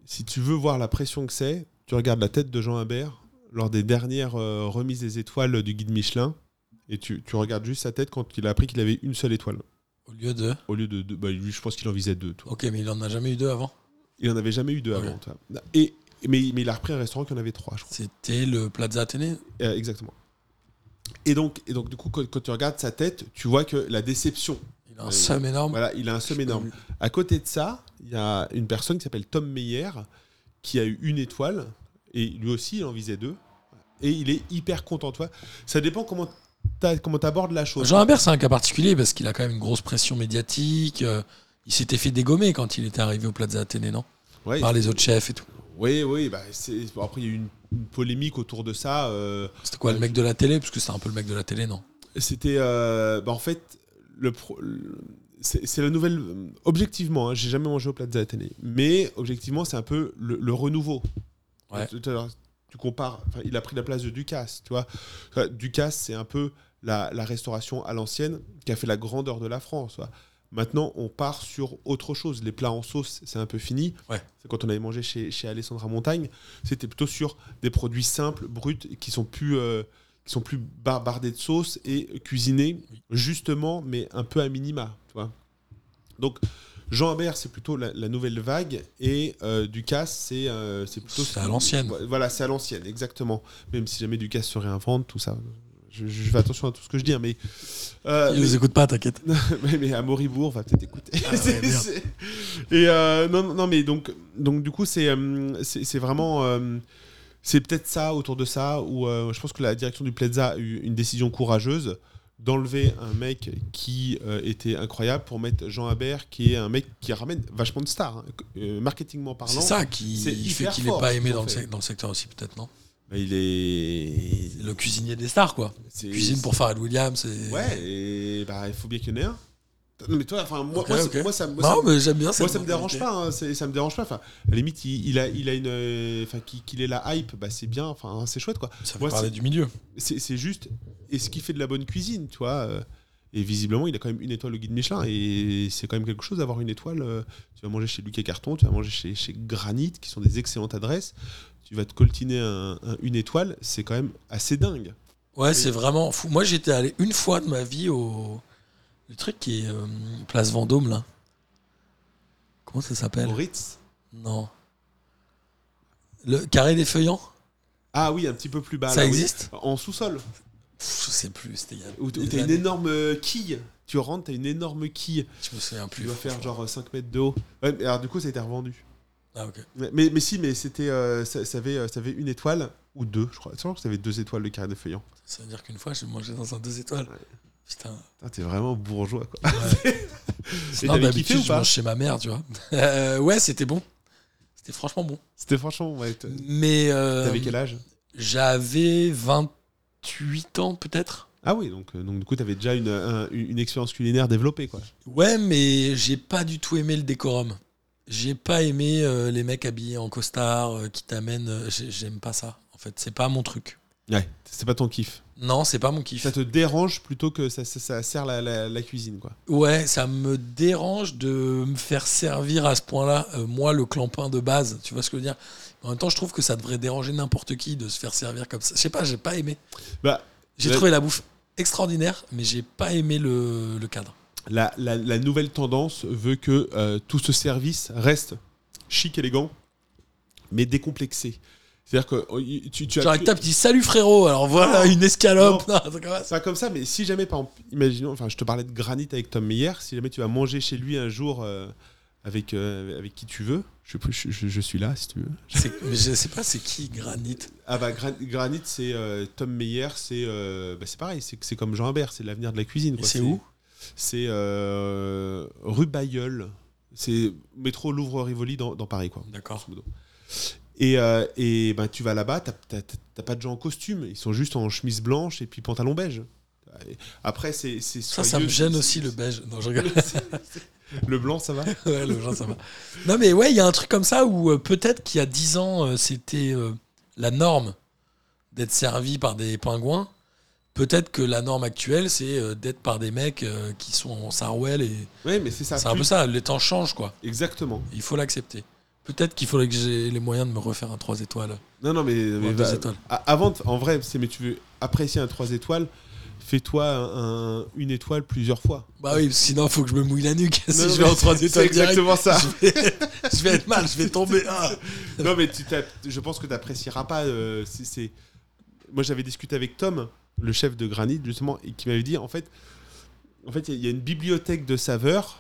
si tu veux voir la pression que c'est, tu regardes la tête de Jean Imbert lors des dernières euh, remises des étoiles du guide Michelin, et tu, tu regardes juste sa tête quand il a appris qu'il avait une seule étoile. Au lieu de? Au lieu de deux, bah, lui, je pense qu'il en visait deux. toi. Ok, mais il en a jamais eu deux avant. Il en avait jamais eu deux avant. toi. Et, mais, mais il a repris un restaurant qui en avait trois, je crois. C'était le Plaza Athénée? Euh, exactement. Et donc, et donc, du coup, quand, quand tu regardes sa tête, tu vois que la déception. Il a un Ouais, somme énorme. Voilà, il a un somme énorme. À côté de ça, il y a une personne qui s'appelle Tom Meyer qui a eu une étoile et lui aussi il en visait deux et il est hyper content. Toi, ça dépend comment tu comment abordes la chose. Jean Imbert, c'est un cas particulier parce qu'il a quand même une grosse pression médiatique. euh, il s'était fait dégommer quand il était arrivé au Plaza Athénée, non? Ouais, Par les autres chefs et tout. oui, oui. Bah, bon, après, il y a eu une polémique autour de ça. euh, C'était quoi, le mec de la télé? Parce que c'était un peu le mec de la télé, non? C'était, euh, bah, en fait, le, pro- le- c'est la nouvelle. Objectivement, hein, j'ai jamais mangé au Plaza Athénée, mais objectivement, c'est un peu le, le renouveau. Ouais. L'heure, tu compares. il a pris la place de Ducasse, tu vois. Ducasse, c'est un peu la, la restauration à l'ancienne qui a fait la grandeur de la France. tu. Maintenant, on part sur autre chose. Les plats en sauce, c'est un peu fini. Ouais. C'est quand on avait mangé chez, chez Alessandra Montagne, c'était plutôt sur des produits simples, bruts, qui sont plus, euh, qui sont plus bar- bardés de sauce et cuisinés justement, mais un peu à minima. Tu vois. Donc, Jean Habert, c'est plutôt la, la nouvelle vague et euh, Ducasse, c'est euh, c'est plutôt. C'est à l'ancienne. Voilà, c'est à l'ancienne, exactement. Même si jamais Ducasse se réinvente, tout ça. Je, je fais attention à tout ce que je dis, hein, mais. euh, Il nous écoute pas, t'inquiète. mais, mais à Moribourg, va peut-être écouter. Ah ouais, Et euh, non, non, mais donc, donc du coup, c'est euh, c'est vraiment. euh, c'est peut-être ça, autour de ça, où je pense que la direction du Plaza a eu une décision courageuse d'enlever un mec qui euh, était incroyable pour mettre Jean Habert, qui est un mec qui ramène vachement de stars, hein, euh, marketingment parlant. C'est ça qui fait qu'il n'est pas aimé dans le, dans secteur aussi, peut-être, non? Il est. Le cuisinier des stars, quoi. Cuisine pour Pharrell Williams. Et... Ouais, et bah, il faut bien qu'il y en ait un. Non, mais toi, enfin, moi, moi, ça, moi, ça non, me- mais j'aime bien moi, cette ça me dérange pas, hein, ça me dérange pas. Enfin, à la limite, il, il a, il a une, enfin, qu'il ait la hype, bah, c'est bien. Enfin, c'est chouette, quoi. Ça fait parler du milieu. C'est juste, est-ce qu'il fait de la bonne cuisine, tu vois euh, Et visiblement, il a quand même une étoile au guide Michelin, et c'est quand même quelque chose d'avoir une étoile. euh, Tu vas manger chez Lucas Carton, tu vas manger chez, chez Granit, qui sont des excellentes adresses. Tu vas te coltiner un- un- une étoile, c'est quand même assez dingue. Ouais, c'est vraiment fou. Moi, j'étais allé une fois de ma vie au. Le truc qui est euh, place Vendôme, là. Comment ça s'appelle? Au Ritz. Non. Le carré des feuillants? Ah oui, un petit peu plus bas. Ça là, oui. existe? En sous-sol. Je sais plus. C'était il y a Où des tu as une énorme euh, quille. Tu rentres, tu as une énorme quille. Je me souviens Tu plus. dois faire genre 5 mètres de haut. Ouais, alors du coup, ça a été revendu. Ah, ok. Mais, mais, mais si, mais c'était, euh, ça, ça avait, euh, ça avait une étoile ou deux, je crois. Je crois que ça avait deux étoiles le carré de feuillant. Ça veut dire qu'une fois, j'ai mangé dans un deux étoiles. Ouais. Putain. Putain, T'es vraiment bourgeois, quoi. Ouais. Non, t'avais d'habitude, je mange chez ma mère, tu vois. Euh, ouais, c'était bon. C'était franchement bon. C'était franchement, ouais. t- Mais. euh, T'avais quel âge? J'avais 28 ans, peut-être. Ah oui, donc, euh, donc du coup, t'avais déjà une, un- une expérience culinaire développée, quoi. Ouais, mais j'ai pas du tout aimé le décorum. J'ai pas aimé euh, les mecs habillés en costard euh, qui t'amènent. euh, j'ai- J'aime pas ça. En fait, c'est pas mon truc. Ouais, c'est pas ton kiff. Non, c'est pas mon kiff. Ça te dérange plutôt que ça, ça, ça sert la, la- la cuisine, quoi. Ouais, ça me dérange de me faire servir à ce point-là, euh, moi, le clampin de base. Tu vois ce que je veux dire? En même temps, je trouve que ça devrait déranger n'importe qui de se faire servir comme ça. Je sais pas, j'ai pas aimé. Bah, J'ai Ouais. trouvé la bouffe extraordinaire, mais j'ai pas aimé le, le cadre. La, la- la nouvelle tendance veut que euh, tout ce service reste chic, élégant, mais décomplexé. C'est-à-dire que euh, tu, tu as... Genre, tu- dis salut frérot, alors voilà une escalope. C'est comme ça. C'est pas comme ça, mais si jamais, par exemple, imaginons, enfin, je te parlais de Granit avec Tom Meyer, si jamais tu vas manger chez lui un jour euh, avec, euh, avec qui tu veux, je, je, je- je suis là si tu veux. Mais je sais pas, c'est qui Granit? Ah bah, Gra- Granit, c'est euh, Tom Meyer, c'est euh, bah, c'est pareil, c'est comme Jean Habert, c'est l'avenir de la cuisine. C'est où? C'est euh, rue Bayeul, c'est métro Louvre-Rivoli dans, dans Paris, quoi. D'accord. Et, euh, et ben, tu vas là-bas, t'as- pas de gens en costume, ils sont juste en chemise blanche et puis pantalon beige. Après, c'est Ça, ça me gêne aussi le beige. Non, je rigole. Le blanc, ça va? Ouais, le genre, ça va. Non, mais ouais, il y a un truc comme ça où euh, peut-être qu'il y a 10 ans, euh, c'était euh, la norme d'être servi par des pingouins. Peut-être que la norme actuelle, c'est euh, d'être par des mecs euh, qui sont en sarouel et Oui, mais c'est ça. c'est un peu ça. Les temps changent, quoi. Exactement. Il faut l'accepter. Peut-être qu'il faudrait que j'ai les moyens de me refaire un 3 étoiles. Non, non, mais, ou mais un va- 2 étoiles. a- avant, en vrai, c'est mais tu veux apprécier un 3 étoiles, fais-toi un- un- une étoile plusieurs fois. Bah oui, sinon, il faut que je me mouille la nuque. si Non, je vais en 3 c'est- étoiles C'est direct, exactement ça. je vais, je vais être mal, je vais tomber. Ah. non, mais tu je pense que tu n'apprécieras pas. euh, c'est- Moi, j'avais discuté avec Tom, le chef de Granit, justement, et qui m'avait dit en fait, en fait, il y a- une bibliothèque de saveurs.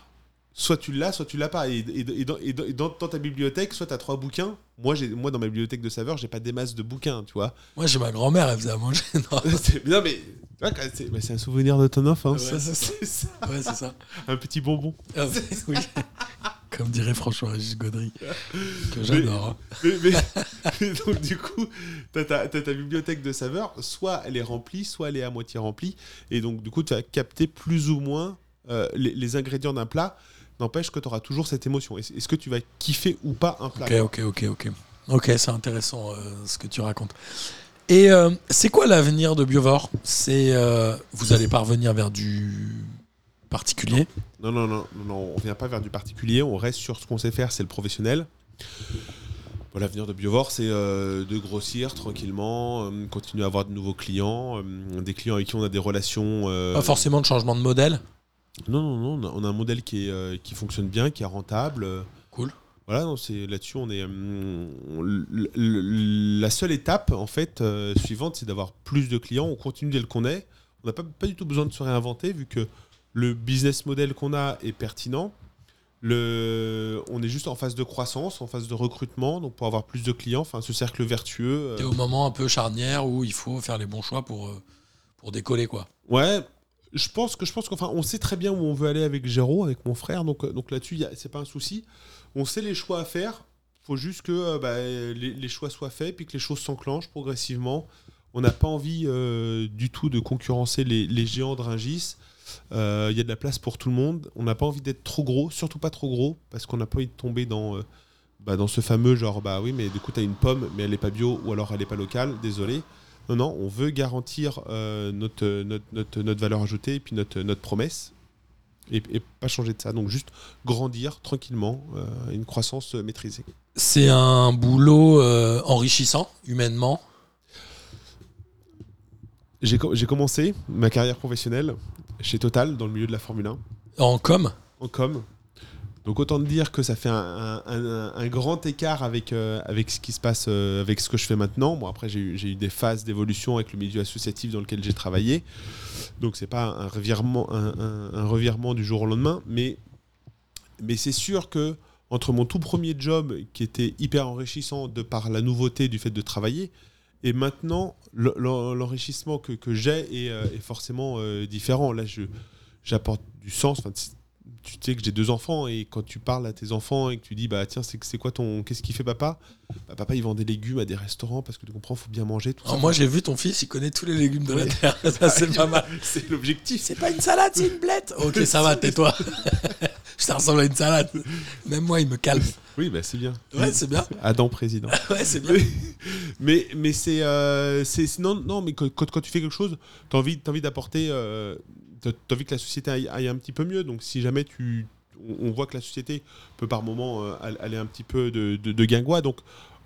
Soit tu l'as, soit tu l'as pas. Et, et- et dans, et dans- dans- ta bibliothèque, soit tu as trois bouquins. Moi, j'ai- moi, dans ma bibliothèque de saveurs, j'ai pas des masses de bouquins, tu vois. Moi, j'ai ma grand-mère, elle faisait à manger. Non. Mais c'est un souvenir de ton enfance. Ouais, ça, c'est ça. c'est ça. Ouais, c'est ça. Un petit bonbon. Ah, oui. Comme dirait François-Régis Gaudry, que j'adore. hein. Mais, mais- mais donc, du coup, ta, t'as ta bibliothèque de saveurs, soit elle est remplie, soit elle est à moitié remplie. Et donc, du coup, tu vas capter plus ou moins euh, les, les ingrédients d'un plat. N'empêche que tu auras toujours cette émotion. Est- Est-ce que tu vas kiffer ou pas un plat? Ok, ok, ok, ok. Ok, c'est intéressant euh, ce que tu racontes. Et euh, c'est quoi l'avenir de Biovore? C'est vous allez pas revenir vers du particulier Non, non, non, non, non, on vient pas vers du particulier, on reste sur ce qu'on sait faire, c'est le professionnel. Bon, L'avenir de Biovore, c'est euh, de grossir tranquillement, euh, continuer à avoir de nouveaux clients, euh, des clients avec qui on a des relations. Pas forcément de changement de modèle. Non, non, non, on a- un modèle qui, est, qui fonctionne bien, qui est rentable. Cool. Voilà, là-dessus, on est. on- l- l- la seule étape, en fait, suivante, c'est d'avoir plus de clients. On continue tel qu'on est. On n'a pas, pas du tout besoin de se réinventer, vu que le business model qu'on a est pertinent. Le, on est juste en phase de croissance, en phase de recrutement, donc pour avoir plus de clients, enfin ce cercle vertueux. Euh, au moment un peu charnière où il faut faire les bons choix pour, euh, pour décoller, quoi. Ouais, je pense que je pense qu'enfin on sait très bien où on veut aller avec Géraud, avec mon frère, donc euh, donc là-dessus c'est pas un souci. On sait les choix à faire. Faut juste que bah, les, les choix soient faits, puis que les choses s'enclenchent progressivement. On n'a pas envie euh, du tout de concurrencer les, les géants de Rungis. Euh, Il y a de la place pour tout le monde. On n'a pas envie d'être trop gros, surtout pas trop gros, parce qu'on n'a pas envie de tomber dans, euh, bah, dans ce fameux genre, bah oui, mais du coup, tu as une pomme, mais elle n'est pas bio, ou alors elle n'est pas locale, désolé. Non, non, on veut garantir euh, notre, notre, notre, valeur ajoutée et puis notre, notre promesse. Et, et pas changer de ça. Donc juste grandir tranquillement, une croissance maîtrisée. C'est un boulot enrichissant, humainement. J'ai co- j'ai commencé ma carrière professionnelle chez Total, dans le milieu de la Formule 1, En com, en com. Donc autant te dire que ça fait un, un- un- un grand écart avec, euh, avec ce qui se passe, euh, avec ce que je fais maintenant. Bon, après, j'ai eu, des phases d'évolution avec le milieu associatif dans lequel j'ai travaillé. Donc c'est pas un revirement, un revirement du jour au lendemain. Mais, mais c'est sûr que entre mon tout premier job, qui était hyper enrichissant de par la nouveauté du fait de travailler, et maintenant, le- l'en- l'enrichissement que, j'ai est, euh, forcément euh, différent. Là, j'apporte du sens. Tu sais que j'ai deux enfants et quand tu parles à tes enfants et que tu dis bah tiens c'est c'est quoi ton qu'est-ce qu'il fait papa? Bah, papa il vend des légumes à des restaurants parce que tu comprends faut bien manger tout Alors ça. moi j'ai vu ton fils, il connaît tous les légumes de la terre. Ça c'est pas mal. c'est l'objectif C'est pas une salade, c'est une blette. Ok, ça va, tais-toi. Ça ressemble à une salade. Même moi, il me calme. oui bah c'est bien Ouais, c'est bien. Adam président Ouais, c'est bien. mais mais c'est euh, c'est non non mais quand, tu fais quelque chose t'as envie t'as envie d'apporter euh, t'as t'as envie que la société aille, aille un petit peu mieux donc si jamais tu on, on voit que la société peut par moment euh, all- aller un petit peu de, de, de guingois donc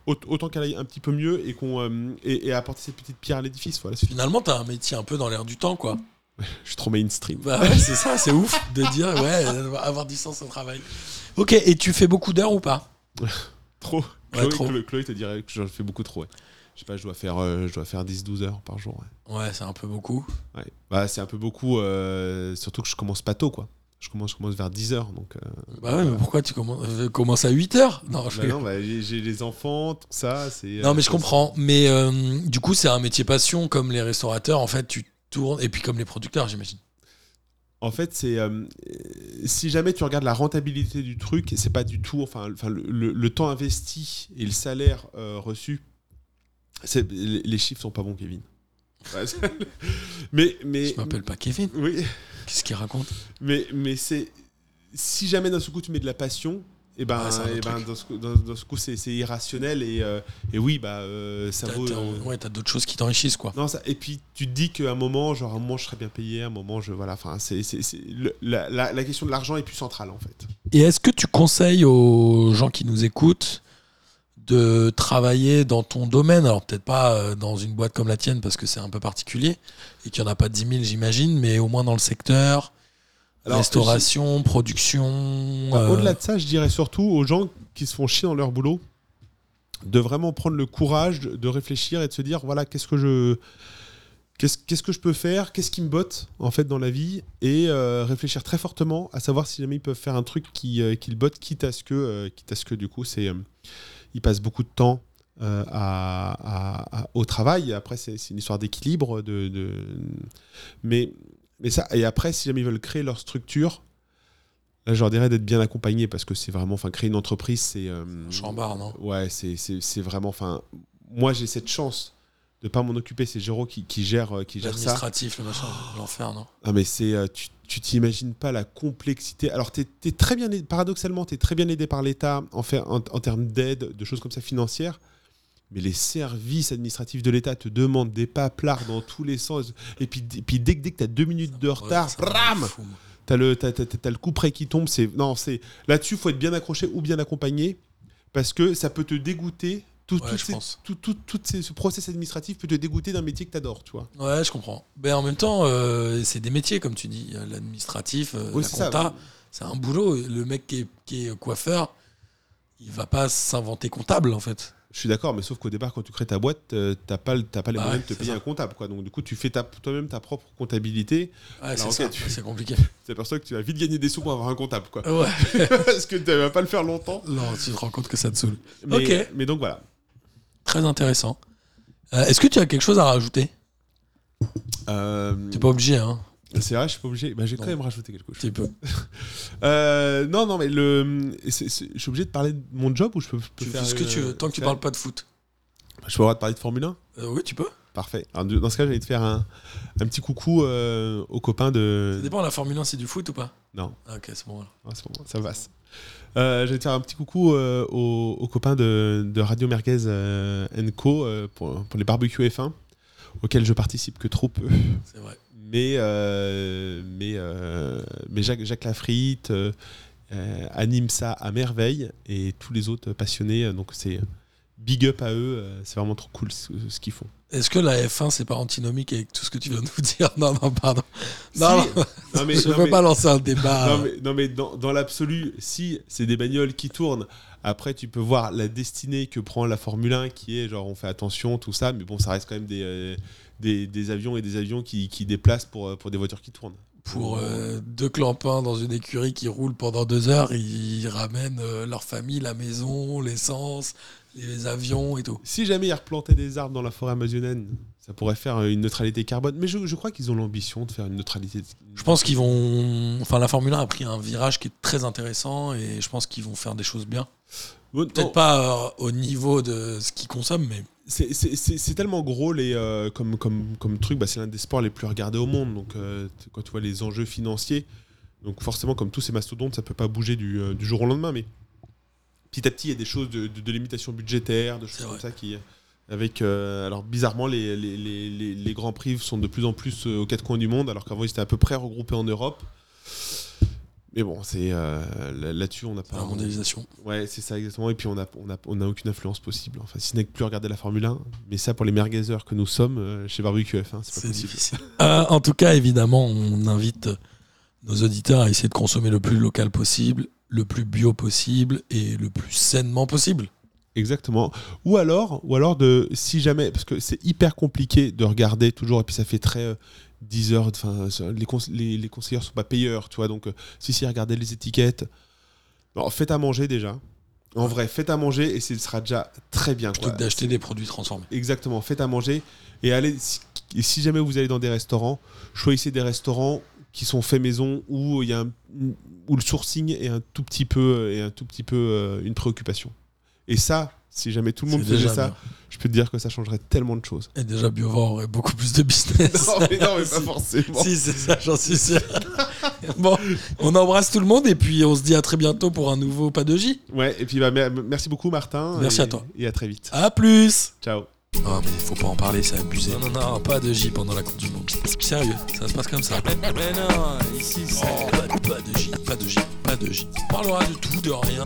aut- autant qu'elle aille un petit peu mieux et qu'on euh, et, et apporter cette petite pierre à l'édifice voilà Finalement, t'as un métier un peu dans l'air du temps, quoi. je suis trop mainstream Bah ouais, c'est ça, c'est ouf de dire, ouais, avoir du sens au travail. Ok, et tu fais beaucoup d'heures ou pas? Trop Ouais, Chloé, trop. Chloé- Chloé te dirait que j'en fais beaucoup trop ouais. Je sais pas je dois faire euh, je dois faire 10 12 heures par jour ouais. Ouais, c'est un peu beaucoup. Ouais. Bah, c'est un peu beaucoup, euh, surtout que je commence pas tôt, quoi. Je commence, je commence vers 10h, donc... euh, Bah ouais, mais pourquoi tu commences, commences à 8 heures? Non, bah bah, j'ai les enfants, tout ça, c'est... Non, mais je comprends. Mais du coup, c'est un métier passion comme les restaurateurs. En fait, tu tournes. Et puis comme les producteurs, j'imagine. En fait, c'est... euh, si jamais tu regardes la rentabilité du truc, c'est pas du tout... Enfin, le, le- le temps investi et le salaire euh, reçu, les chiffres sont pas bons, Kevin. Mais... mais Je m'appelle pas Kevin. Oui, Qu'est-ce qu'il raconte? Mais, mais c'est... Si jamais d'un seul coup tu mets de la passion, et ben, Ouais, c'est un autre eh ben, dans, ce, coup- dans- dans ce coup c'est c'est irrationnel et, euh, et oui bah euh, ça vaut. euh, ouais, t'as d'autres choses qui t'enrichissent, quoi. non, ça, et puis tu te dis qu'à un moment, genre à un moment je serais bien payé, à un moment je voilà, enfin c'est c'est- c'est- le- la, la- la question de l'argent est plus centrale en fait. Et est-ce que tu conseilles aux gens qui nous écoutent de travailler dans ton domaine Alors peut-être pas euh, dans une boîte comme la tienne parce que c'est un peu particulier et qu'il n'y en a pas 10 000 j'imagine, mais au moins dans le secteur, Alors, restauration, production. Bah, euh, Au-delà de ça, je dirais surtout aux gens qui se font chier dans leur boulot de vraiment prendre le courage de, réfléchir et de se dire voilà qu'est-ce que je qu'est-ce qu'est-ce que je peux faire, qu'est-ce qui me botte en fait dans la vie et euh, réfléchir très fortement à savoir si jamais ils peuvent faire un truc qui, euh, qui le botte, quitte à ce que quitte à ce que du coup c'est ils passent beaucoup de temps euh, à, à- à- au travail. Après, c'est une histoire d'équilibre. De, de- Mais, mais ça, et après, si jamais ils veulent créer leur structure, là, je leur dirais d'être bien accompagnés parce que c'est vraiment, enfin, créer une entreprise, c'est. euh, Chambard, non? Ouais, c'est- c'est c'est vraiment, enfin, moi, j'ai cette chance de pas m'en occuper. C'est Géraud qui, qui gère, euh, qui gère ça. L'administratif, le machin, l'enfer, non Ah mais c'est euh, tu tu t'imagines pas la complexité. Alors tu es, très bien aidé- paradoxalement tu es très bien aidé par l'État en, fait, en, en termes d'aide, de choses comme ça financières. Mais les services administratifs de l'État te demandent des paplards dans tous les sens. Et puis, et puis dès, que- dès que tu as deux minutes de retard, bram. T'as t'as le coup près qui tombe. C'est, non, c'est, là-dessus, faut être bien accroché ou bien accompagné parce que ça peut te dégoûter. Tout, Ouais, tout je ces- pense. tout, tout, tout ces- ce process administratif peut te dégoûter d'un métier que tu adores, tu vois. Ouais, je comprends. Mais en même temps, euh, c'est des métiers, comme tu dis. L'administratif, euh, Oui, la compta, c'est un boulot. Le mec qui est, qui est coiffeur, il va pas s'inventer comptable, en fait. Je suis d'accord, mais sauf qu'au départ, quand tu crées ta boîte, euh, t'as pas, pas les Bah moyens ouais, de te payer ça. un comptable. Quoi. Donc du coup, tu fais toi-même ta propre comptabilité. Ouais, c'est ok, ça, tu- c'est compliqué. Tu t'aperçois que tu vas vite gagner des sous pour avoir un comptable. Quoi. Ouais. Parce que tu vas pas le faire longtemps. Non, tu te rends compte que ça te saoule. Mais, mais donc voilà. Très intéressant. Euh, Est-ce que tu as quelque chose à rajouter? Euh, T'es pas obligé, hein. c'est vrai, je suis pas obligé. Bah, j'ai quand même rajouté quelque chose. Tu peux. Euh, non, non, mais le, je suis obligé de parler de mon job ou je peux, je peux Tu faire fais ce que tu veux, euh, tant que tu parles pas de foot. Je peux avoir de parler de Formule 1 Euh, oui, tu peux. Parfait. Alors, dans ce cas, j'allais te faire un, un petit coucou euh, aux copains de. Ça dépend, la Formule 1, c'est du foot ou pas? Non, Ah, Ok, c'est bon. Ah, c'est bon, ça passe. Euh, j'allais te faire un petit coucou euh, aux, aux copains de, de Radio Merguez euh, Co euh, pour, pour les barbecues F1 auxquels je participe que trop peu. C'est vrai. Mais, mais, mais Jacques, Jacques Lafritte euh, anime ça à merveille et tous les autres passionnés. Donc c'est big up à eux. euh, c'est vraiment trop cool ce, ce qu'ils font. Est-ce que la F1, c'est pas antinomique avec tout ce que tu viens de nous dire? Non, non, pardon. Non, mais, je non, veux mais- pas lancer un débat. non, mais, non, mais dans, dans l'absolu, si c'est des bagnoles qui tournent, après tu peux voir la destinée que prend la Formule 1 qui est genre on fait attention, tout ça, mais bon, ça reste quand même des, euh, des, des avions et des avions qui, qui déplacent pour, euh, pour des voitures qui tournent. Pour euh, deux clampins dans une écurie qui roule pendant deux heures, ils ramènent euh, leur famille, la maison, l'essence, les avions et tout. Si jamais ils replantaient des arbres dans la forêt amazonienne, ça pourrait faire euh, une neutralité carbone. Mais je, je crois qu'ils ont l'ambition de faire une neutralité. Je pense qu'ils vont. Enfin, la Formule 1 a pris un virage qui est très intéressant et je pense qu'ils vont faire des choses bien. Bon, Peut-être non, pas euh, au niveau de ce qu'ils consomment, mais c'est- tellement gros les, euh, comme, comme, comme truc, bah, c'est l'un des sports les plus regardés au monde. Donc euh, quand tu vois les enjeux financiers, donc forcément comme tous ces mastodontes, ça peut pas bouger du, du jour au lendemain, mais petit à petit il y a des choses de, de, de limitation budgétaire, de choses comme ça qui... Avec, euh, alors bizarrement, les, les, les, les, les grands prix sont de plus en plus euh, aux quatre coins du monde, alors qu'avant ils étaient à peu près regroupés en Europe. Mais bon, c'est euh, là- là-dessus on n'a pas. la mondialisation. Ouais, c'est ça exactement. Et puis on n'a on a, on a aucune influence possible. Enfin, si ce n'est que plus regarder la Formule 1. Mais ça, pour les merguezers que nous sommes euh, chez Barbecue F1, c'est pas C'est possible. difficile. Euh, en tout cas, évidemment, on invite nos auditeurs à essayer de consommer le plus local possible, le plus bio possible et le plus sainement possible. Exactement. Ou alors, ou alors de, si jamais, parce que c'est hyper compliqué de regarder toujours, et puis ça fait très euh, 10 heures, enfin, les, cons- les, les conseillers sont pas payeurs, tu vois. Donc, euh, si, si, regardez les étiquettes. Alors, faites à manger déjà. En vrai, faites à manger et ce sera déjà très bien. Plutôt d'acheter des produits transformés. Exactement, faites à manger et allez. Si, et si jamais vous allez dans des restaurants, choisissez des restaurants qui sont faits maison où il y a un- où le sourcing est un tout petit peu est un tout petit peu euh, une préoccupation. Et ça, si jamais tout le monde faisait ça, bien. je peux te dire que ça changerait tellement de choses. Et déjà, Biovore aurait beaucoup plus de business. non, mais non, mais pas forcément. Si, c'est ça, j'en suis sûr. bon, on embrasse tout le monde et puis on se dit à très bientôt pour un nouveau Pas de J. Ouais, et puis bah, mer- merci beaucoup Martin. Merci et- à toi. Et à très vite. À plus Ciao. Non, mais faut pas en parler, c'est abusé. Non, non, non, pas de J pendant la Coupe du Monde. Sérieux, ça se passe comme ça. Mais non, ici, c'est. pas, pas de J, pas de J, pas de J. On parlera de tout, de rien.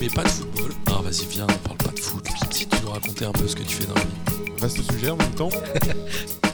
Mais pas de football. Ah, vas-y, viens, on parle pas de foot. Si tu nous raconter un peu ce que tu fais dans la vie. Vaste sujet en même temps.